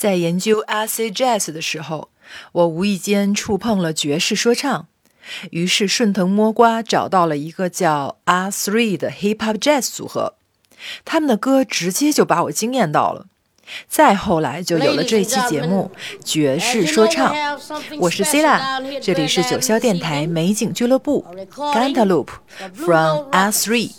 在研究 acid jazz 的时候，我无意间触碰了爵士说唱，于是顺藤摸瓜找到了一个叫 R Three 的 hip hop jazz 组合，他们的歌直接就把我惊艳到了。再后来就有了这期节目《爵士说唱》，我是 c i l a 这里是九霄电台美景俱乐部 Gantaloop from R Three。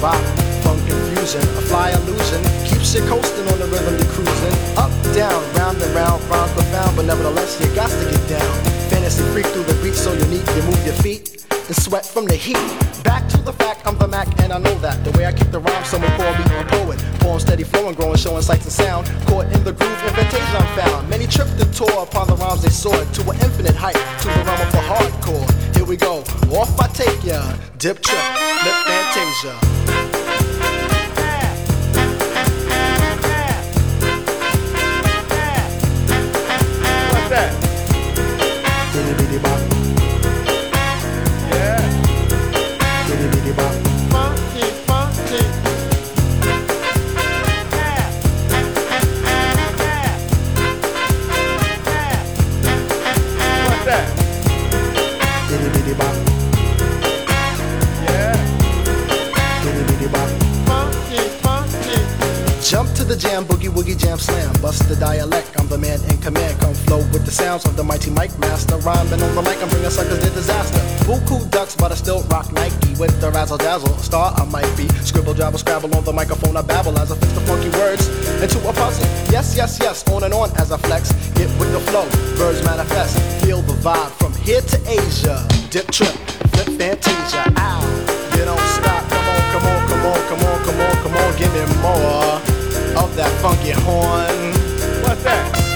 Bop. Funk confusion, a fly illusion, keeps you coasting on the rhythm you're cruising. Up, down, round and round, rhymes profound, but nevertheless you got to get down. Fantasy freak through the beat so unique, you move your feet and sweat from the heat. Back to the fact, I'm the Mac, and I know that. The way I kick the rhyme, someone call me a poet. Poem steady flowing, growing, showing sights and sound. Caught in the groove, invitation I'm found. Many tripped and tore upon the rhymes they soared to an infinite height, to the realm of the hardcore. Here we go, off I take ya. Dip trip, lip fantasia. Bye. The sounds of the mighty mic master. Rhyming on the mic, I'm bringing suckers to disaster. Buku ducks, but I still rock Nike with the razzle dazzle. Star I might be. Scribble, jabble, scrabble on the microphone. I babble as I fix the funky words into a puzzle. Yes, yes, yes, on and on as I flex. Get with the flow, birds manifest. Feel the vibe from here to Asia. Dip trip, flip fantasia. Ow, you don't stop. Come on, come on, come on, come on, come on, come on. Give me more of that funky horn. What's that?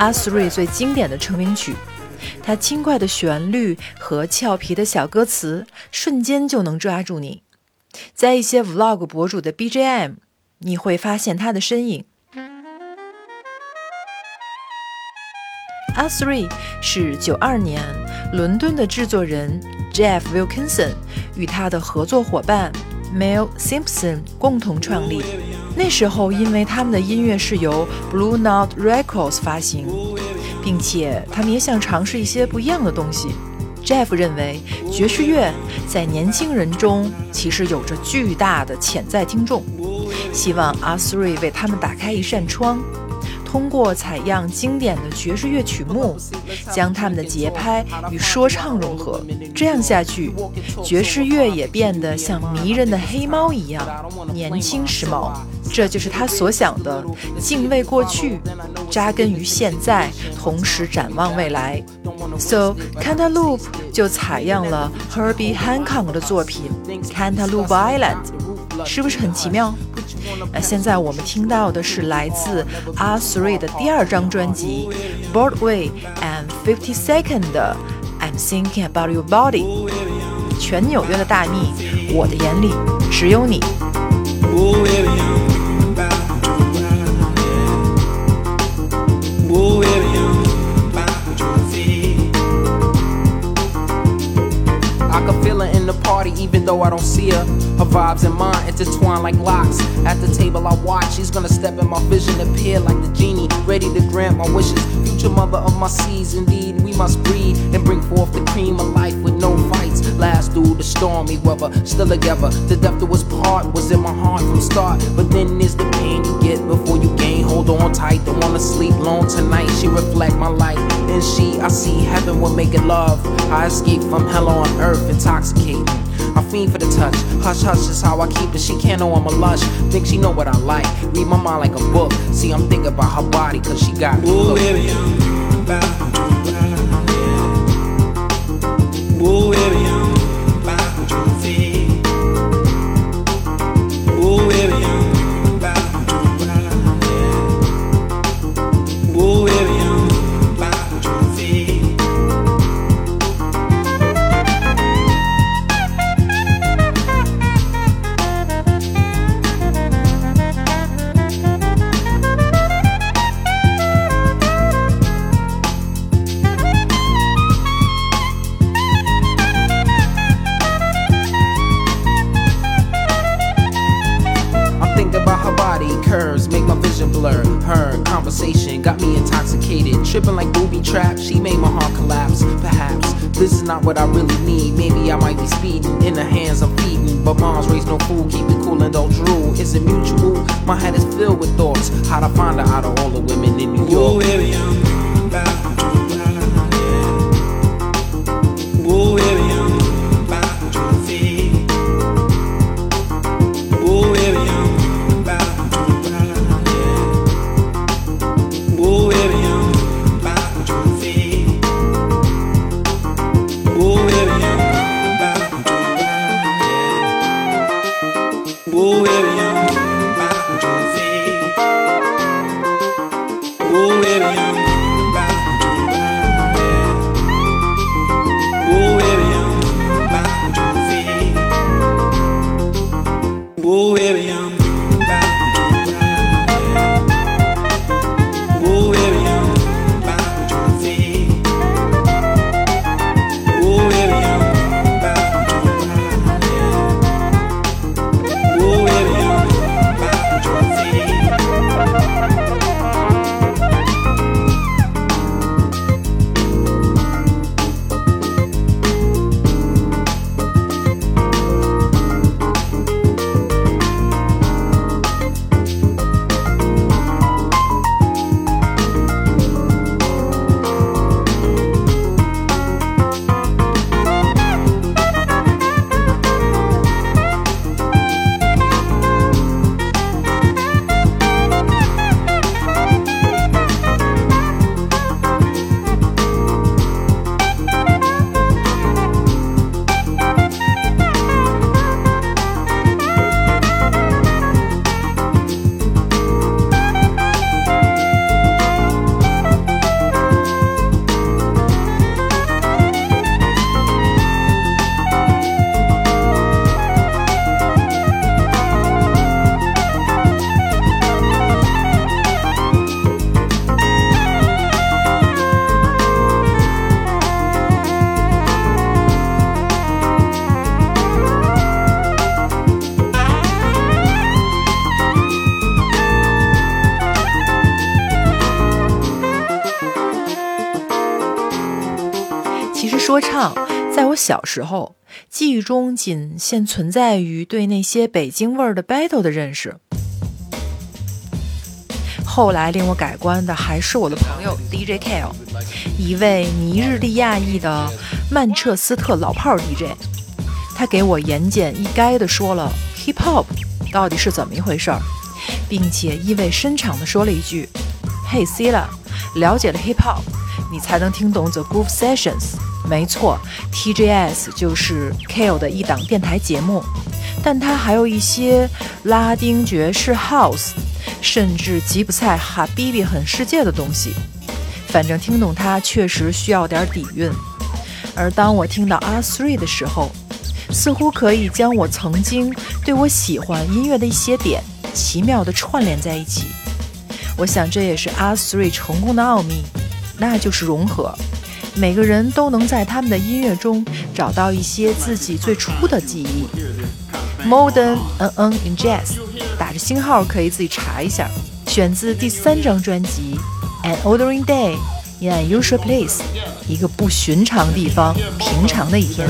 阿斯瑞最经典的成名曲，它轻快的旋律和俏皮的小歌词，瞬间就能抓住你。在一些 Vlog 博主的 BGM，你会发现它的身影。《R Three》是九二年伦敦的制作人 Jeff Wilkinson 与他的合作伙伴 Mel Simpson 共同创立。那时候，因为他们的音乐是由 Blue Note Records 发行，并且他们也想尝试一些不一样的东西。Jeff 认为，爵士乐在年轻人中其实有着巨大的潜在听众，希望 R3 为他们打开一扇窗。通过采样经典的爵士乐曲目，将他们的节拍与说唱融合，这样下去，爵士乐也变得像迷人的黑猫一样年轻时髦。这就是他所想的：敬畏过去，扎根于现在，同时展望未来。So Cantaloupe 就采样了 Herbie Hancock 的作品《Cantaloupe Island》，是不是很奇妙？那现在我们听到的是来自 R Three 的第二张专辑《Broadway and Fifty Second》《I'm Thinking About Your Body》，全纽约的大蜜，我的眼里只有你。Though I don't see her. Her vibes and mine intertwine like locks. At the table I watch, she's gonna step in my vision, appear like the genie, ready to grant my wishes. Future mother of my seeds, indeed, we must breed and bring forth the cream of life with no fights. Last through the stormy weather, still together. The depth of us part was in my heart from start. But then there's the pain you get before you gain. Hold on tight, don't wanna sleep long tonight. She reflect my light. In she, I see heaven will make it love. I escape from hell on earth, intoxicating. I fiend for the touch. Hush, hush is how I keep it. She can't know I'm a lush. Think she know what I like. Read my mind like a book. See, I'm thinking about her body, cause she got me. Ooh, baby, I'm about to Ooh, baby, 说唱，在我小时候记忆中仅限存在于对那些北京味儿的 battle 的认识。后来令我改观的还是我的朋友 DJ Kale，一位尼日利亚裔的曼彻斯特老炮儿 DJ。他给我言简意赅地说了 hip hop 到底是怎么一回事儿，并且意味深长地说了一句：“Hey Sila，了解了 hip hop，你才能听懂 The Groove Sessions。”没错，TJS 就是 Kale 的一档电台节目，但它还有一些拉丁爵士 House，甚至吉普赛哈比比很世界的东西。反正听懂它确实需要点底蕴。而当我听到 R3 的时候，似乎可以将我曾经对我喜欢音乐的一些点奇妙地串联在一起。我想这也是 R3 成功的奥秘，那就是融合。每个人都能在他们的音乐中找到一些自己最初的记忆。Modern N N in Jazz，打着星号可以自己查一下，选自第三张专辑《An Ordinary Day in an Unusual Place》，一个不寻常地方，平常的一天。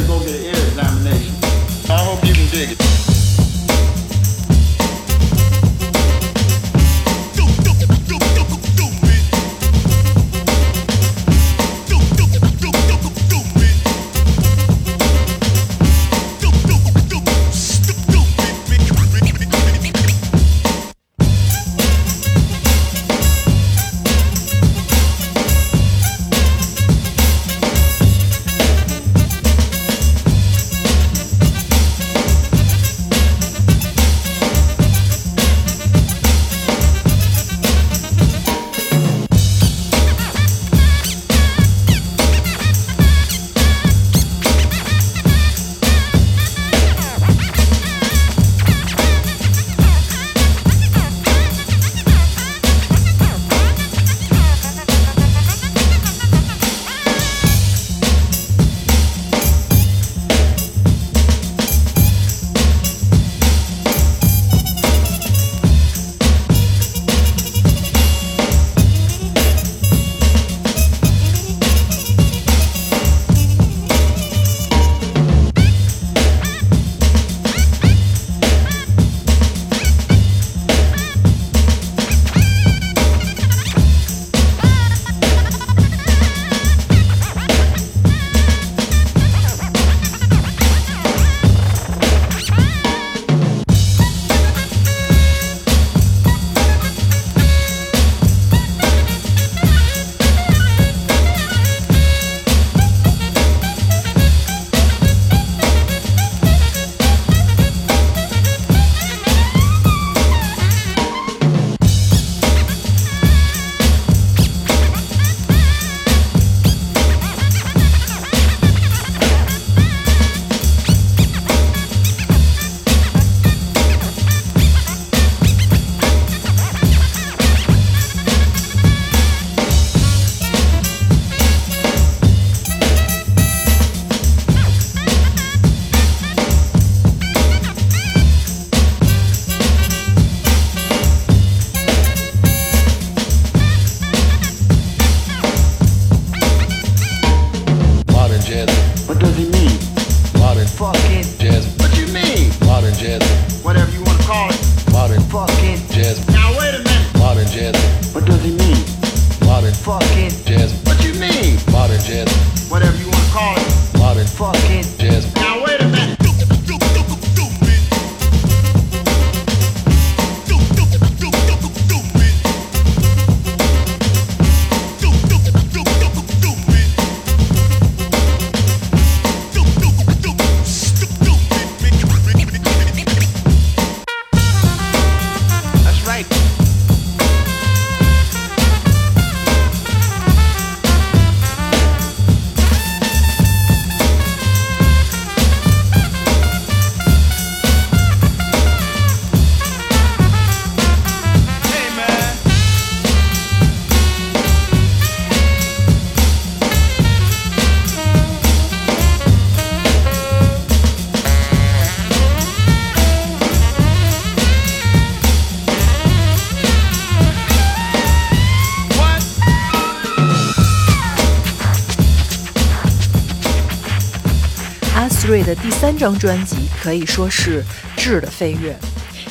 的第三张专辑可以说是质的飞跃，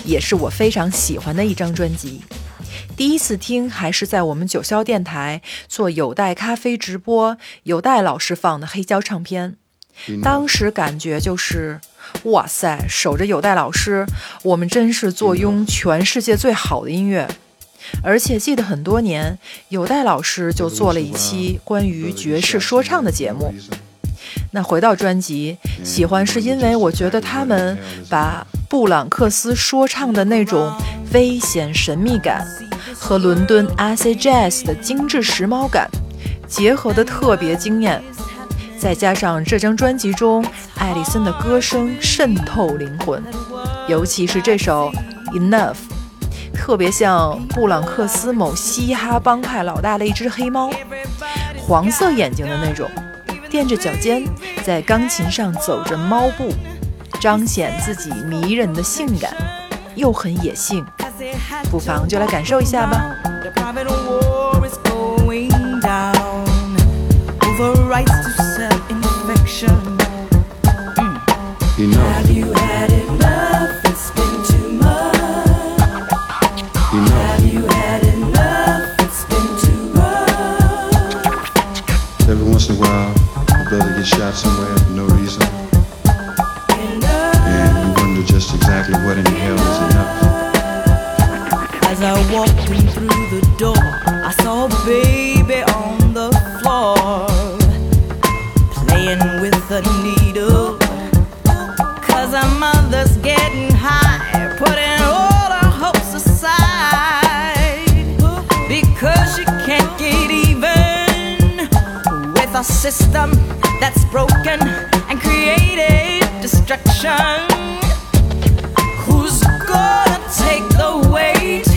也是我非常喜欢的一张专辑。第一次听还是在我们九霄电台做有带咖啡直播，有带老师放的黑胶唱片。当时感觉就是，哇塞，守着有带老师，我们真是坐拥全世界最好的音乐。而且记得很多年，有带老师就做了一期关于爵士说唱的节目。那回到专辑，喜欢是因为我觉得他们把布朗克斯说唱的那种危险神秘感和伦敦 AC Jazz 的精致时髦感结合的特别惊艳，再加上这张专辑中艾丽森的歌声渗透灵魂，尤其是这首 Enough，特别像布朗克斯某嘻哈帮派老大的一只黑猫，黄色眼睛的那种。垫着脚尖，在钢琴上走着猫步，彰显自己迷人的性感，又很野性。不妨就来感受一下吧。System that's broken and created destruction. Who's gonna take the weight?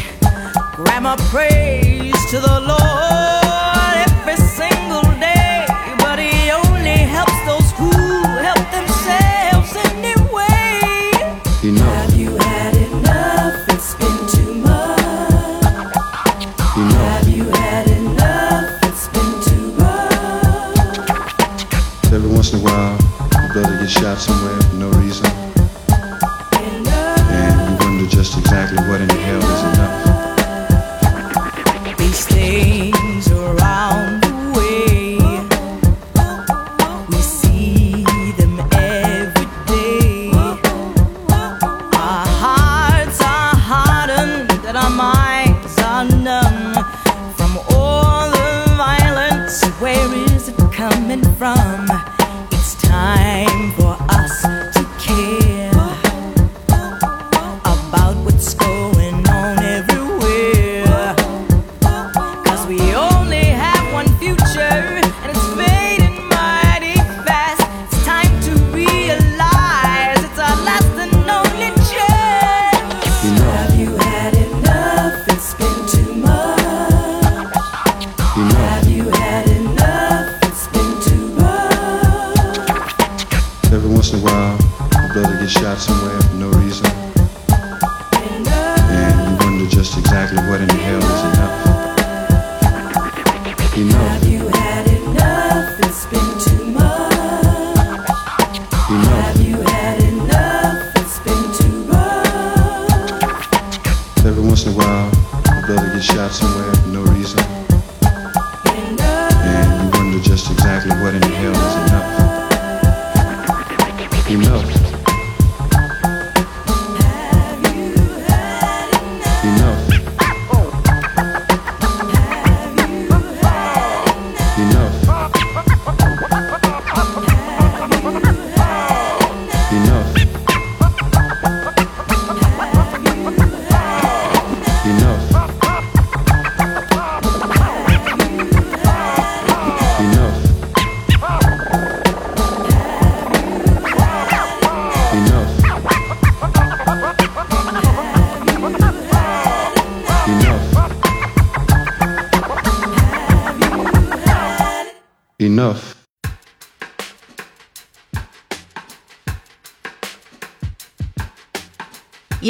Grandma prays to the Lord once in a while, a brother gets shot somewhere for no reason. And you wonder just exactly what in the hell is enough.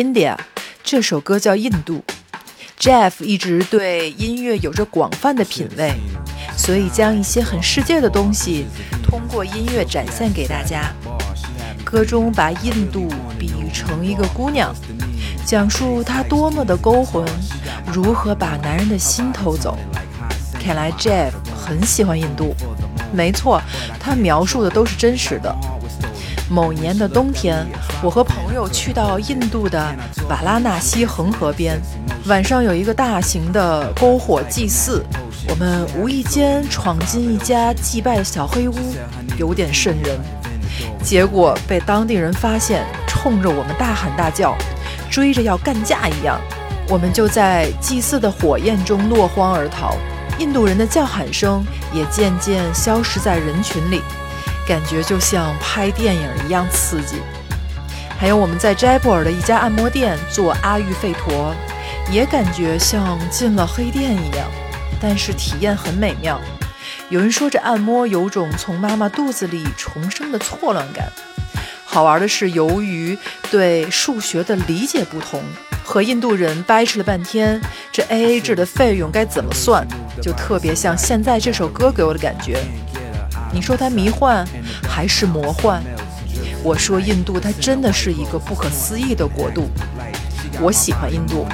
，India 这首歌叫《印度》。Jeff 一直对音乐有着广泛的品味，所以将一些很世界的东西通过音乐展现给大家。歌中把印度比喻成一个姑娘，讲述她多么的勾魂，如何把男人的心偷走。看来 Jeff 很喜欢印度。没错，他描述的都是真实的。某年的冬天，我和朋友去到印度的瓦拉纳西恒河边，晚上有一个大型的篝火祭祀，我们无意间闯进一家祭拜的小黑屋，有点瘆人。结果被当地人发现，冲着我们大喊大叫，追着要干架一样。我们就在祭祀的火焰中落荒而逃。印度人的叫喊声也渐渐消失在人群里，感觉就像拍电影一样刺激。还有我们在斋布尔的一家按摩店做阿育吠陀，也感觉像进了黑店一样，但是体验很美妙。有人说这按摩有种从妈妈肚子里重生的错乱感。好玩的是，由于对数学的理解不同。和印度人掰扯了半天，这 A A 制的费用该怎么算？就特别像现在这首歌给我的感觉。你说它迷幻还是魔幻？我说印度它真的是一个不可思议的国度。我喜欢印度。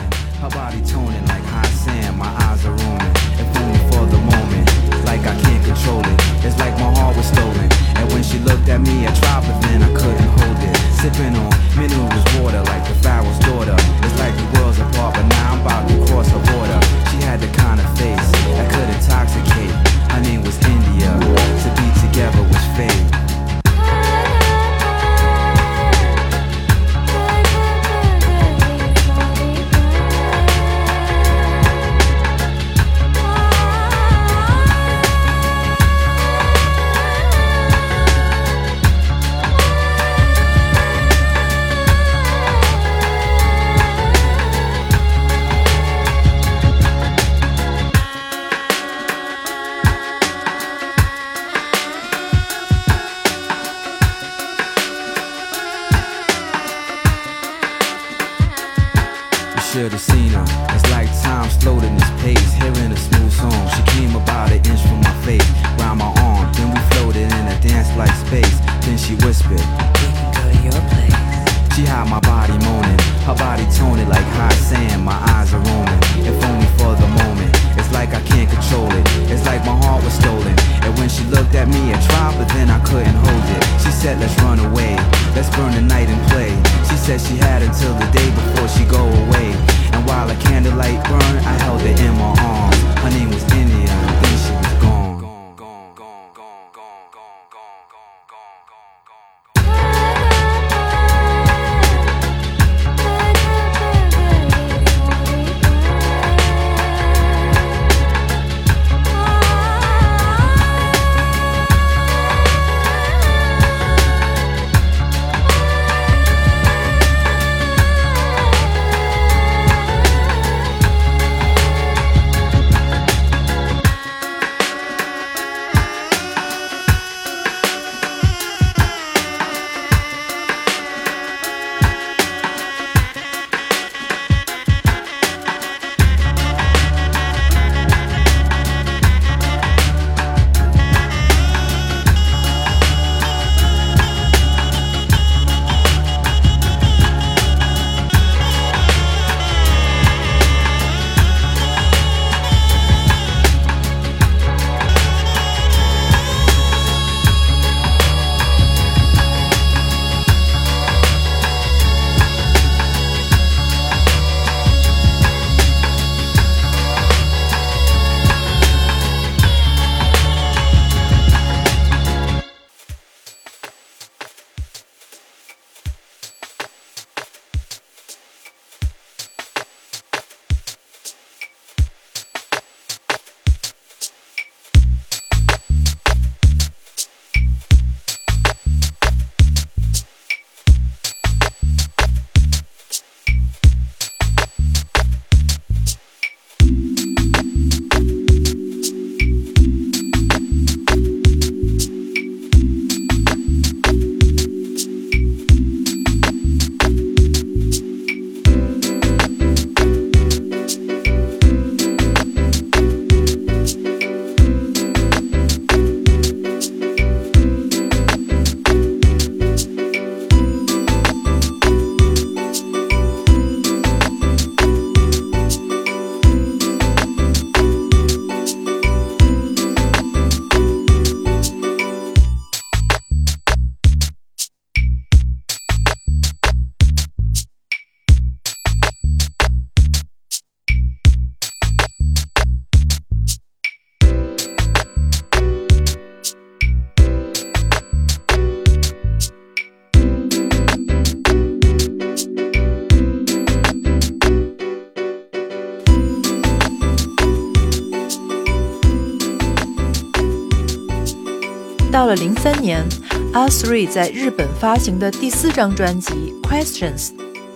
到了零三年，R3 在日本发行的第四张专辑《Questions》，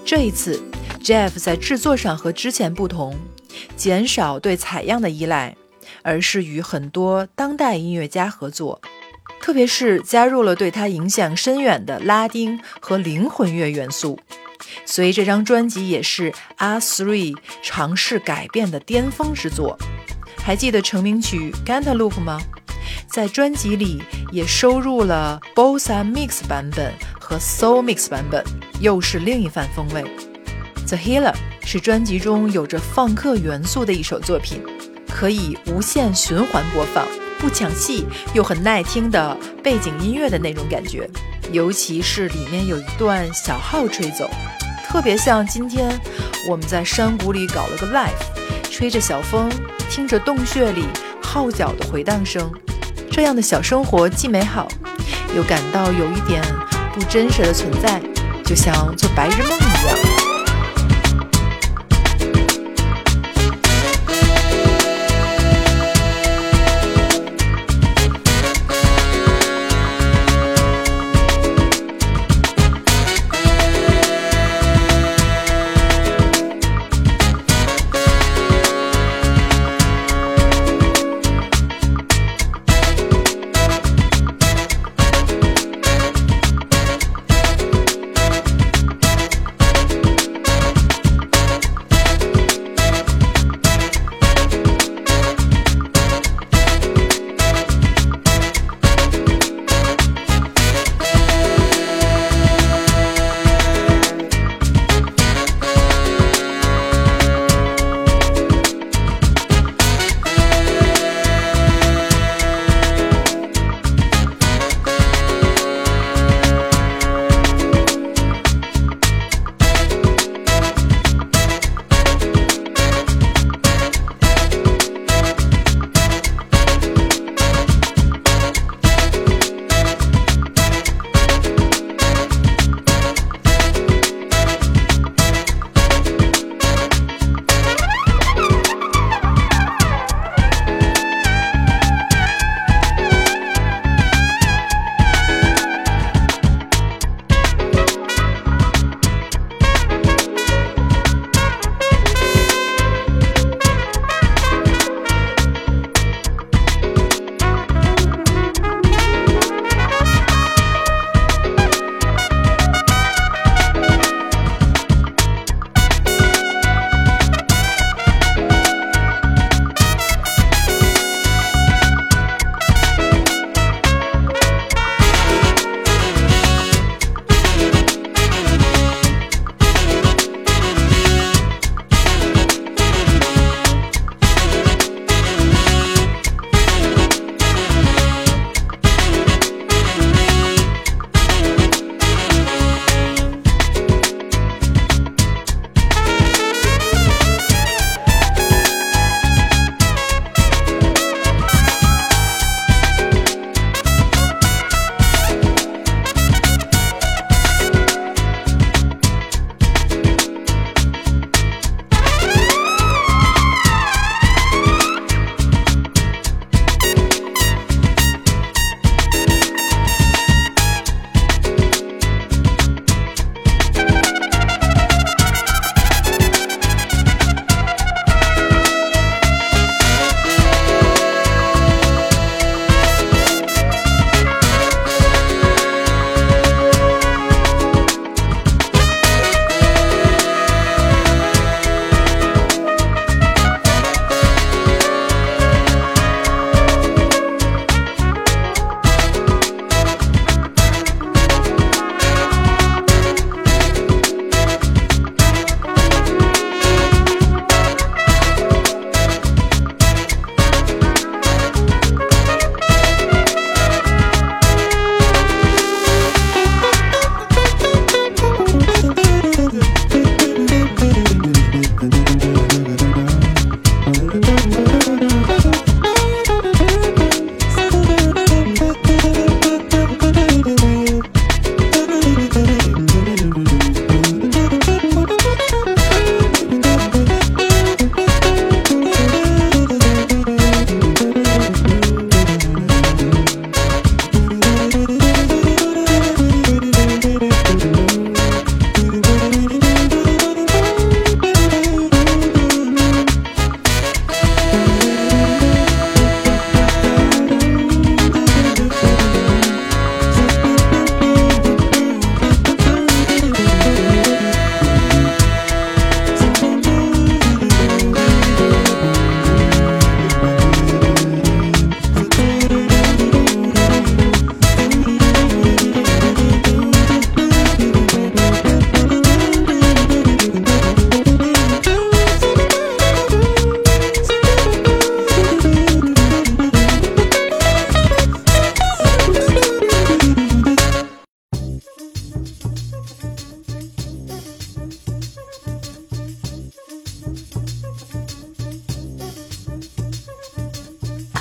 这一次 Jeff 在制作上和之前不同，减少对采样的依赖，而是与很多当代音乐家合作，特别是加入了对他影响深远的拉丁和灵魂乐元素。所以这张专辑也是 R3 尝试改变的巅峰之作。还记得成名曲《Cantaloupe》吗？在专辑里也收录了 Bossa Mix 版本和 Soul Mix 版本，又是另一番风味。The Healer 是专辑中有着放克元素的一首作品，可以无限循环播放，不抢戏又很耐听的背景音乐的那种感觉。尤其是里面有一段小号吹奏，特别像今天我们在山谷里搞了个 live，吹着小风，听着洞穴里号角的回荡声。这样的小生活既美好，又感到有一点不真实的存在，就像做白日梦一样。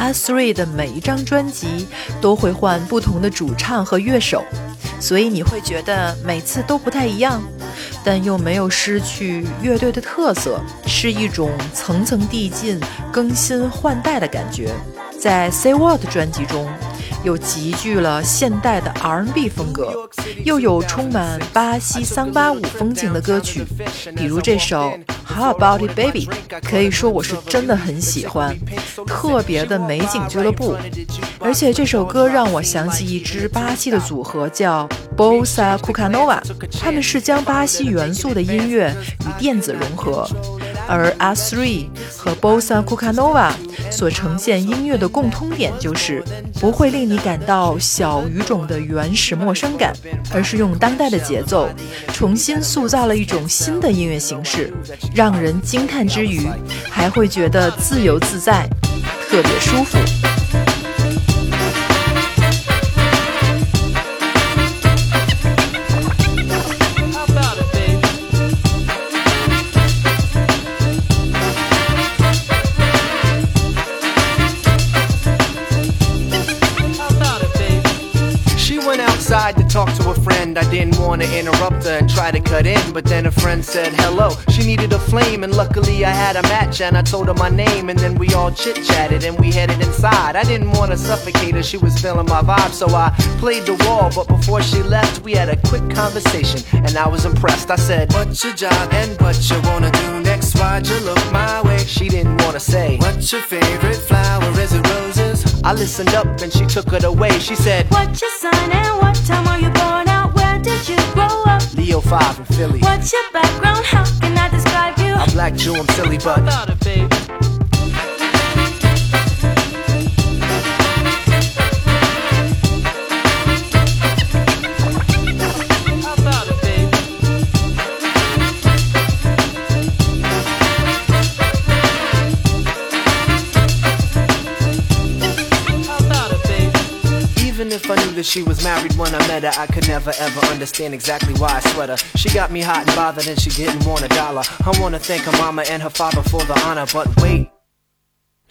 Three 的每一张专辑都会换不同的主唱和乐手，所以你会觉得每次都不太一样，但又没有失去乐队的特色，是一种层层递进、更新换代的感觉。在 Say What 专辑中，又集聚了现代的 R&B 风格，又有充满巴西桑巴舞风情的歌曲，比如这首 How About It Baby，可以说我是真的很喜欢，特别的美景俱乐部。而且这首歌让我想起一支巴西的组合叫 Bossa Cucanova，他们是将巴西元素的音乐与电子融合。而 R3 和 Bossa Cucanova 所呈现音乐的共通点就是不会令你感到小语种的原始陌生感，而是用当代的节奏重新塑造了一种新的音乐形式，让人惊叹之余还会觉得自由自在，特别舒服。Outside to talk to a friend. I didn't want to interrupt her and try to cut in, but then a friend said hello. She needed a flame, and luckily I had a match, and I told her my name, and then we all chit chatted and we headed inside. I didn't want to suffocate her, she was feeling my vibe, so I played the wall. But before she left, we had a quick conversation, and I was impressed. I said, What's your job and what you wanna do next? Why'd you look my way? She didn't wanna say, What's your favorite flower? Is it roses? I listened up and she took it away. She said, What's your sign and what time are you born out? Where did you grow up? Leo 5 in Philly. What's your background? How can I describe you? I'm black Jew, I'm silly, but Even if I knew that she was married when I met her, I could never ever understand exactly why I sweat her. She got me hot and bothered and she didn't want a dollar. I wanna thank her mama and her father for the honor, but wait.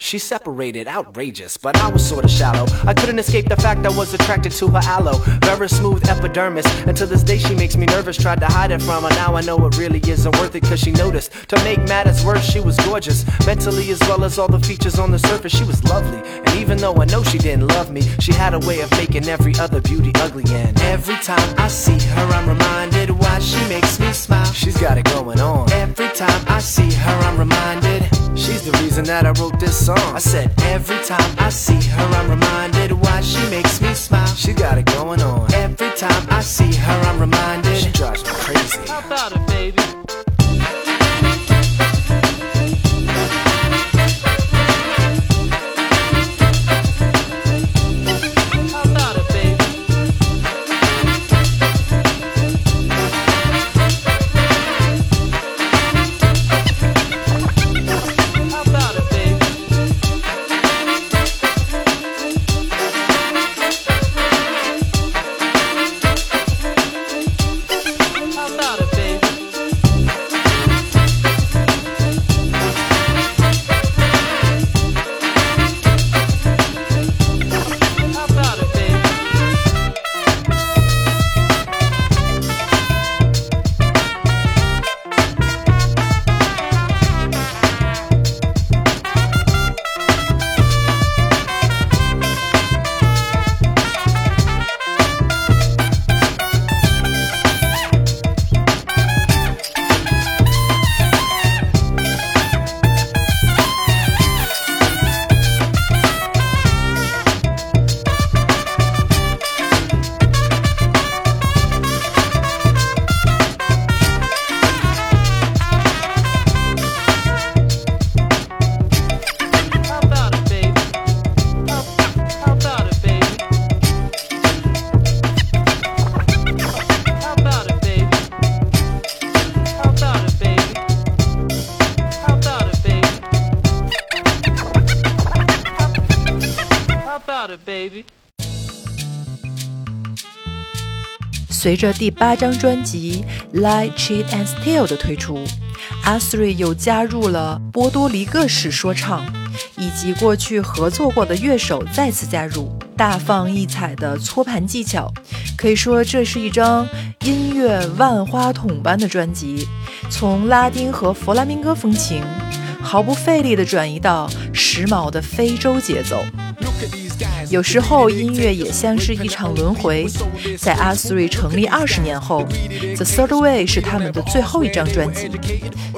She separated, outrageous, but I was sorta shallow. I couldn't escape the fact I was attracted to her aloe. Very smooth epidermis, and to this day she makes me nervous. Tried to hide it from her, now I know it really isn't worth it, cause she noticed. To make matters worse, she was gorgeous. Mentally, as well as all the features on the surface, she was lovely. And even though I know she didn't love me, she had a way of making every other beauty ugly. And every time I see her, I'm reminded why she makes me smile. She's got it going on. Every time I see her, I'm reminded. She's the reason that I wrote this song. I said, every time I see her, I'm reminded why she makes me smile. She got it going on. Every time I see her, I'm reminded. She drives me crazy. How about it, baby? 随着第八张专辑《Lie, Cheat and Steal》的推出，阿 Three 又加入了波多黎各式说唱，以及过去合作过的乐手再次加入，大放异彩的搓盘技巧，可以说这是一张音乐万花筒般的专辑，从拉丁和弗拉明戈风情，毫不费力地转移到时髦的非洲节奏。有时候音乐也像是一场轮回，在阿斯瑞成立二十年后，《The Third Way》是他们的最后一张专辑。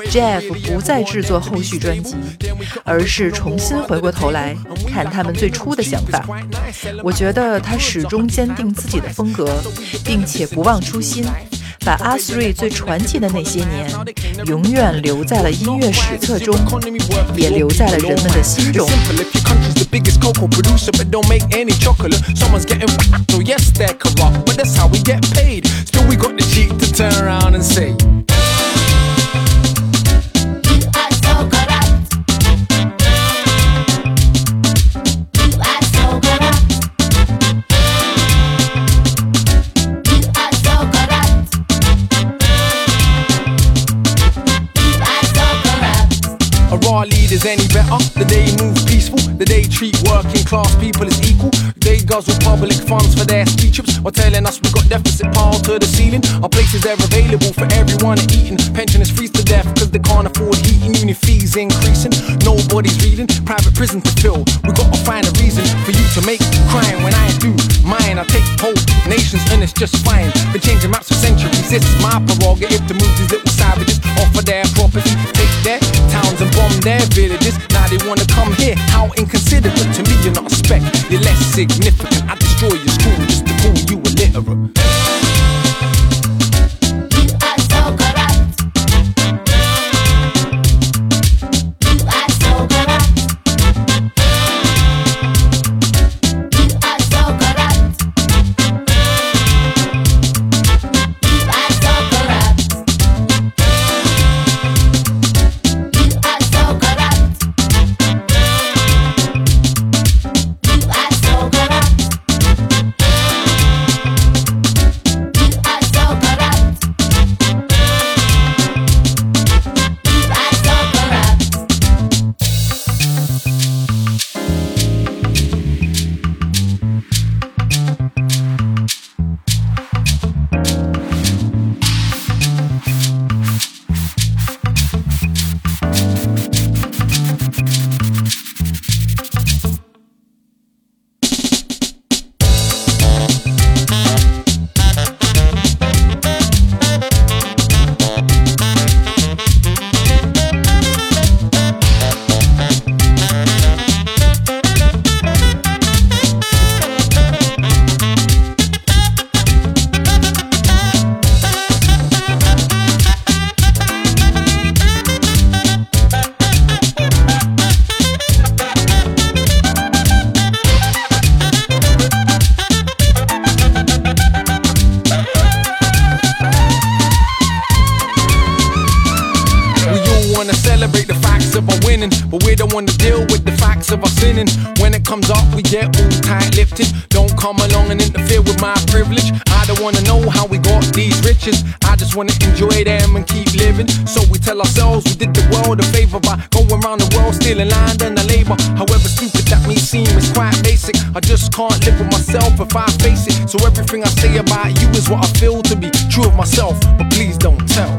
Jeff 不再制作后续专辑，而是重新回过头来看他们最初的想法。我觉得他始终坚定自己的风格，并且不忘初心。把阿斯瑞最传奇的那些年，永远留在了音乐史册中，也留在了人们的心中。The biggest cocoa producer but don't make any chocolate. Someone's getting so yes they're corrupt, but that's how we get paid. Still we got the cheek to turn around and say. Leaders any better? The day move peaceful, the day treat working class people as equal. They guzzle public funds for their ski trips while telling us we got deficit piled to the ceiling. Our places they're available for everyone to eating. Pensioners freeze to death because they can't afford heating. Uni fees increasing, nobody's reading. Private prison to fill. We gotta find a reason for you to make crime when I do mine. I take whole nations and it's just fine. Been changing maps for centuries. It's my prerogative to move these little savages off of their property. Take towns and bomb their villages. Now they wanna come here. How inconsiderate to me, you're not a speck. You're less significant. I destroy your school just to call you illiterate. Tight lipped. Don't come along and interfere with my privilege. I don't wanna know how we got these riches. I just wanna enjoy them and keep living. So we tell ourselves we did the world a favor by going around the world stealing land and the labor. However stupid that may seem, it's quite basic. I just can't live with myself if I face it. So everything I say about you is what I feel to be true of myself, but please don't tell.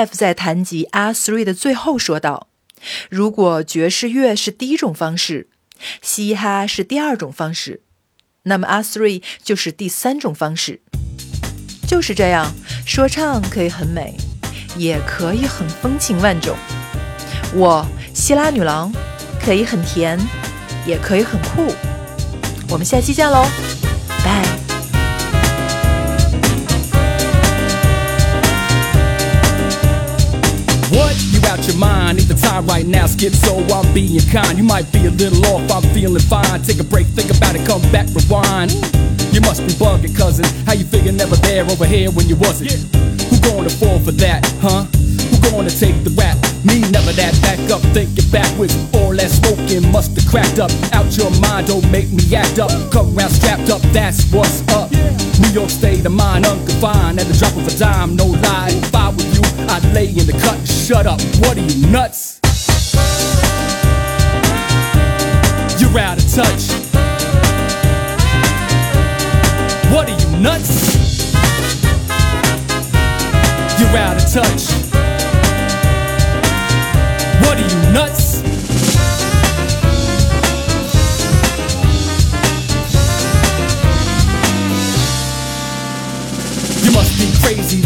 F 在谈及 R three 的最后说道：“如果爵士乐是第一种方式，嘻哈是第二种方式，那么 R three 就是第三种方式。就是这样，说唱可以很美，也可以很风情万种。我希拉女郎可以很甜，也可以很酷。我们下期见喽，your mind? Ain't the time right now, skip, so I'm being kind. You might be a little off, I'm feeling fine. Take a break, think about it, come back, rewind. You must be bugging, cousin. How you figure never there over here when you wasn't? Who gonna fall for that, huh? Who gonna take the rap? Me, never that. Back up, thinking backwards. All that smoking must have cracked up. Out your mind, don't make me act up. Come around strapped up, that's what's up. New York state of mind, unconfined. At the drop of a dime, no lie. If I were you, I'd lay in the cut. Shut up, what are you nuts? You're out of touch. What are you nuts? You're out of touch.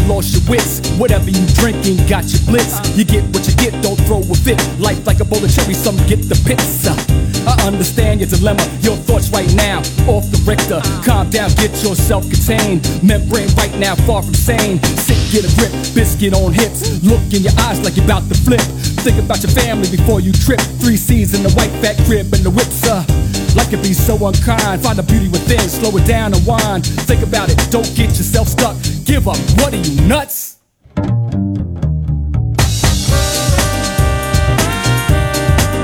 Lost your wits. Whatever you drinking, got your blitz. You get what you get, don't throw a fit. Life like a bowl of cherry, some get the pizza. I understand your dilemma, your thoughts right now, off the Richter. Calm down, get yourself contained. Membrane right now, far from sane. Sit, get a grip, biscuit on hips. Look in your eyes like you're about to flip. Think about your family before you trip. Three C's in the white fat crib and the whips, uh. Life can be so unkind. Find the beauty within, slow it down and wind. Think about it, don't get yourself stuck. Give up, what are you nuts?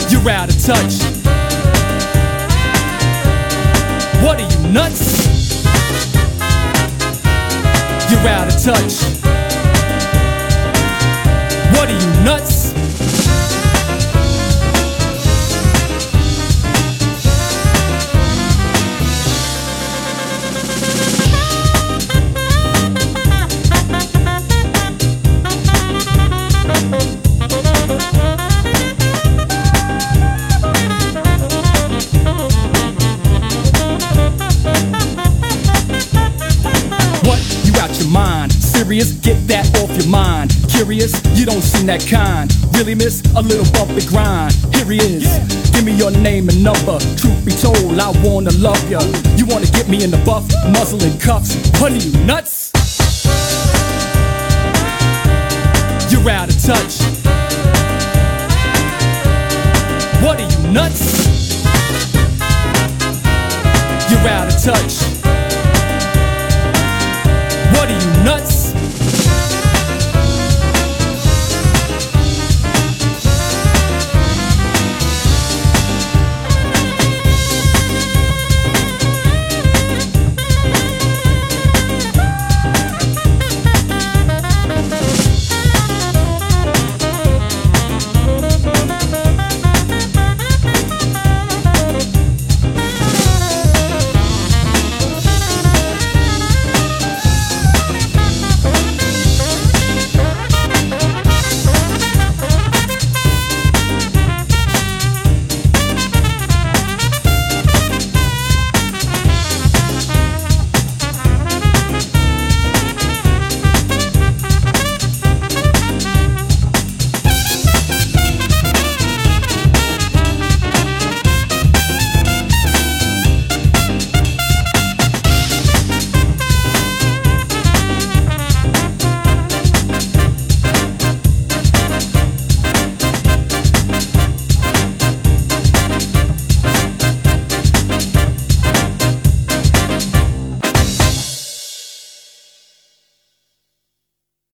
You're out of touch. What are you nuts? You're out of touch. What are you nuts? Serious? Get that off your mind. Curious? You don't seem that kind. Really, miss? A little bumpy grind. Here he is. Give me your name and number. Truth be told, I wanna love ya. You wanna get me in the buff, muzzle and cuffs? What are you nuts? You're out of touch. What are you nuts? You're out of touch. What are you nuts?